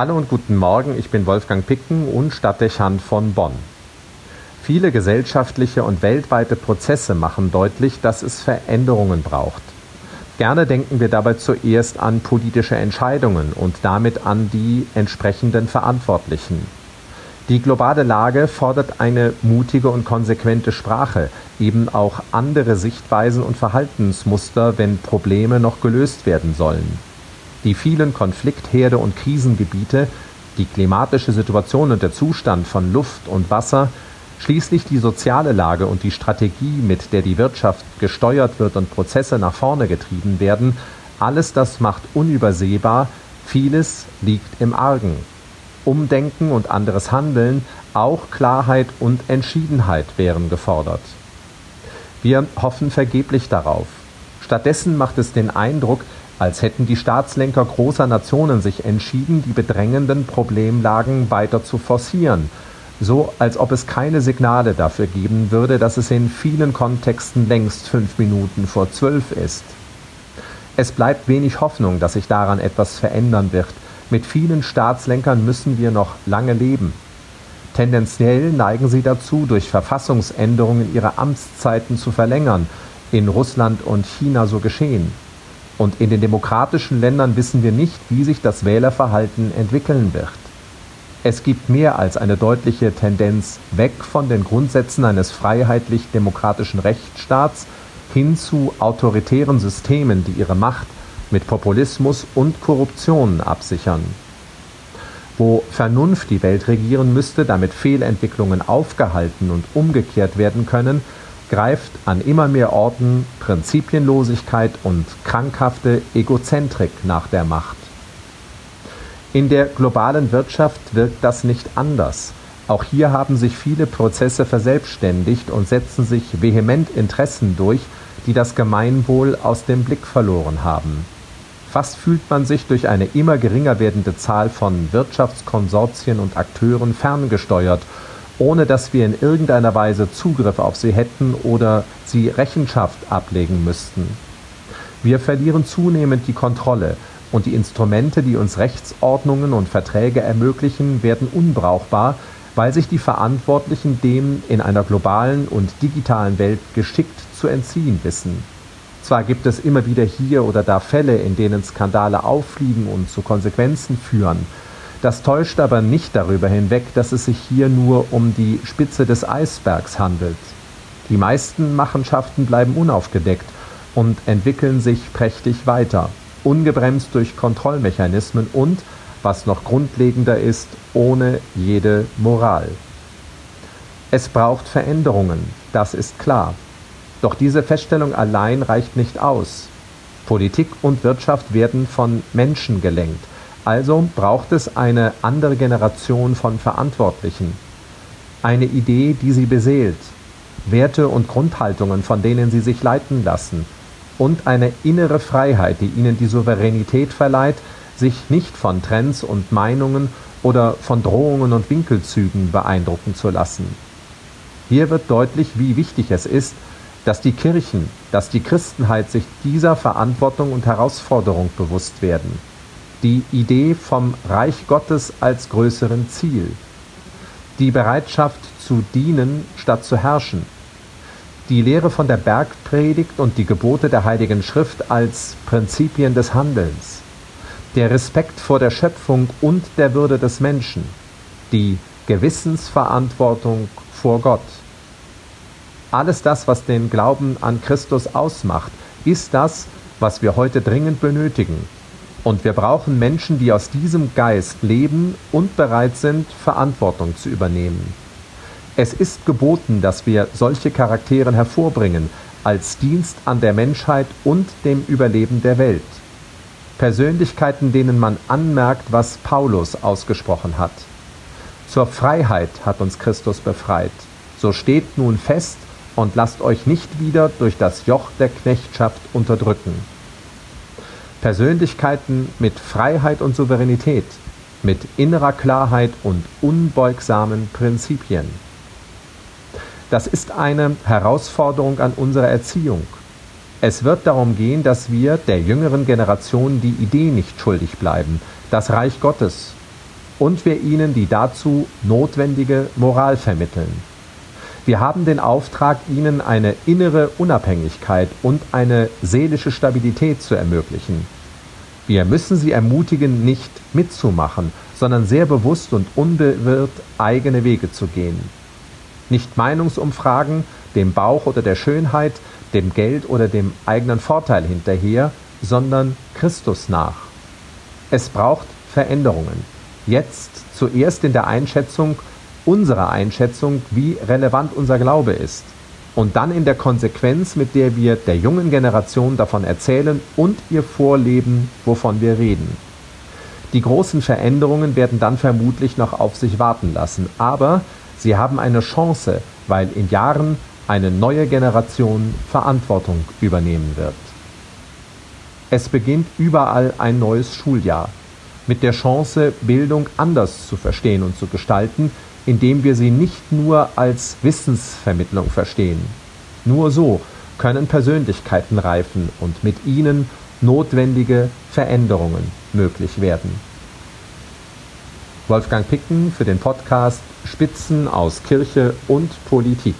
Hallo und guten Morgen, ich bin Wolfgang Picken und Stadtdechant von Bonn. Viele gesellschaftliche und weltweite Prozesse machen deutlich, dass es Veränderungen braucht. Gerne denken wir dabei zuerst an politische Entscheidungen und damit an die entsprechenden Verantwortlichen. Die globale Lage fordert eine mutige und konsequente Sprache, eben auch andere Sichtweisen und Verhaltensmuster, wenn Probleme noch gelöst werden sollen. Die vielen Konfliktherde und Krisengebiete, die klimatische Situation und der Zustand von Luft und Wasser, schließlich die soziale Lage und die Strategie, mit der die Wirtschaft gesteuert wird und Prozesse nach vorne getrieben werden, alles das macht unübersehbar, vieles liegt im Argen. Umdenken und anderes Handeln, auch Klarheit und Entschiedenheit wären gefordert. Wir hoffen vergeblich darauf. Stattdessen macht es den Eindruck, als hätten die Staatslenker großer Nationen sich entschieden, die bedrängenden Problemlagen weiter zu forcieren, so als ob es keine Signale dafür geben würde, dass es in vielen Kontexten längst fünf Minuten vor zwölf ist. Es bleibt wenig Hoffnung, dass sich daran etwas verändern wird, mit vielen Staatslenkern müssen wir noch lange leben. Tendenziell neigen sie dazu, durch Verfassungsänderungen ihre Amtszeiten zu verlängern, in Russland und China so geschehen. Und in den demokratischen Ländern wissen wir nicht, wie sich das Wählerverhalten entwickeln wird. Es gibt mehr als eine deutliche Tendenz weg von den Grundsätzen eines freiheitlich-demokratischen Rechtsstaats hin zu autoritären Systemen, die ihre Macht mit Populismus und Korruption absichern. Wo Vernunft die Welt regieren müsste, damit Fehlentwicklungen aufgehalten und umgekehrt werden können, greift an immer mehr Orten Prinzipienlosigkeit und krankhafte Egozentrik nach der Macht. In der globalen Wirtschaft wirkt das nicht anders. Auch hier haben sich viele Prozesse verselbstständigt und setzen sich vehement Interessen durch, die das Gemeinwohl aus dem Blick verloren haben. Fast fühlt man sich durch eine immer geringer werdende Zahl von Wirtschaftskonsortien und Akteuren ferngesteuert, ohne dass wir in irgendeiner Weise Zugriff auf sie hätten oder sie Rechenschaft ablegen müssten. Wir verlieren zunehmend die Kontrolle, und die Instrumente, die uns Rechtsordnungen und Verträge ermöglichen, werden unbrauchbar, weil sich die Verantwortlichen dem in einer globalen und digitalen Welt geschickt zu entziehen wissen. Zwar gibt es immer wieder hier oder da Fälle, in denen Skandale auffliegen und zu Konsequenzen führen. Das täuscht aber nicht darüber hinweg, dass es sich hier nur um die Spitze des Eisbergs handelt. Die meisten Machenschaften bleiben unaufgedeckt und entwickeln sich prächtig weiter, ungebremst durch Kontrollmechanismen und, was noch grundlegender ist, ohne jede Moral. Es braucht Veränderungen, das ist klar. Doch diese Feststellung allein reicht nicht aus. Politik und Wirtschaft werden von Menschen gelenkt. Also braucht es eine andere Generation von Verantwortlichen. Eine Idee, die sie beseelt. Werte und Grundhaltungen, von denen sie sich leiten lassen. Und eine innere Freiheit, die ihnen die Souveränität verleiht, sich nicht von Trends und Meinungen oder von Drohungen und Winkelzügen beeindrucken zu lassen. Hier wird deutlich, wie wichtig es ist, dass die Kirchen, dass die Christenheit sich dieser Verantwortung und Herausforderung bewusst werden. Die Idee vom Reich Gottes als größeren Ziel. Die Bereitschaft zu dienen statt zu herrschen. Die Lehre von der Bergpredigt und die Gebote der Heiligen Schrift als Prinzipien des Handelns. Der Respekt vor der Schöpfung und der Würde des Menschen. Die Gewissensverantwortung vor Gott alles das, was den Glauben an Christus ausmacht, ist das, was wir heute dringend benötigen. Und wir brauchen Menschen, die aus diesem Geist leben und bereit sind, Verantwortung zu übernehmen. Es ist geboten, dass wir solche Charaktere hervorbringen, als Dienst an der Menschheit und dem Überleben der Welt. Persönlichkeiten, denen man anmerkt, was Paulus ausgesprochen hat. Zur Freiheit hat uns Christus befreit. So steht nun fest, und lasst euch nicht wieder durch das Joch der Knechtschaft unterdrücken. Persönlichkeiten mit Freiheit und Souveränität, mit innerer Klarheit und unbeugsamen Prinzipien. Das ist eine Herausforderung an unsere Erziehung. Es wird darum gehen, dass wir der jüngeren Generation die Idee nicht schuldig bleiben, das Reich Gottes, und wir ihnen die dazu notwendige Moral vermitteln. Wir haben den Auftrag, ihnen eine innere Unabhängigkeit und eine seelische Stabilität zu ermöglichen. Wir müssen sie ermutigen, nicht mitzumachen, sondern sehr bewusst und unbewirrt eigene Wege zu gehen. Nicht Meinungsumfragen, dem Bauch oder der Schönheit, dem Geld oder dem eigenen Vorteil hinterher, sondern Christus nach. Es braucht Veränderungen. Jetzt zuerst in der Einschätzung unserer Einschätzung, wie relevant unser Glaube ist. Und dann in der Konsequenz, mit der wir der jungen Generation davon erzählen und ihr vorleben, wovon wir reden. Die großen Veränderungen werden dann vermutlich noch auf sich warten lassen, aber sie haben eine Chance, weil in Jahren eine neue Generation Verantwortung übernehmen wird. Es beginnt überall ein neues Schuljahr mit der Chance, Bildung anders zu verstehen und zu gestalten, indem wir sie nicht nur als Wissensvermittlung verstehen. Nur so können Persönlichkeiten reifen und mit ihnen notwendige Veränderungen möglich werden. Wolfgang Picken für den Podcast Spitzen aus Kirche und Politik.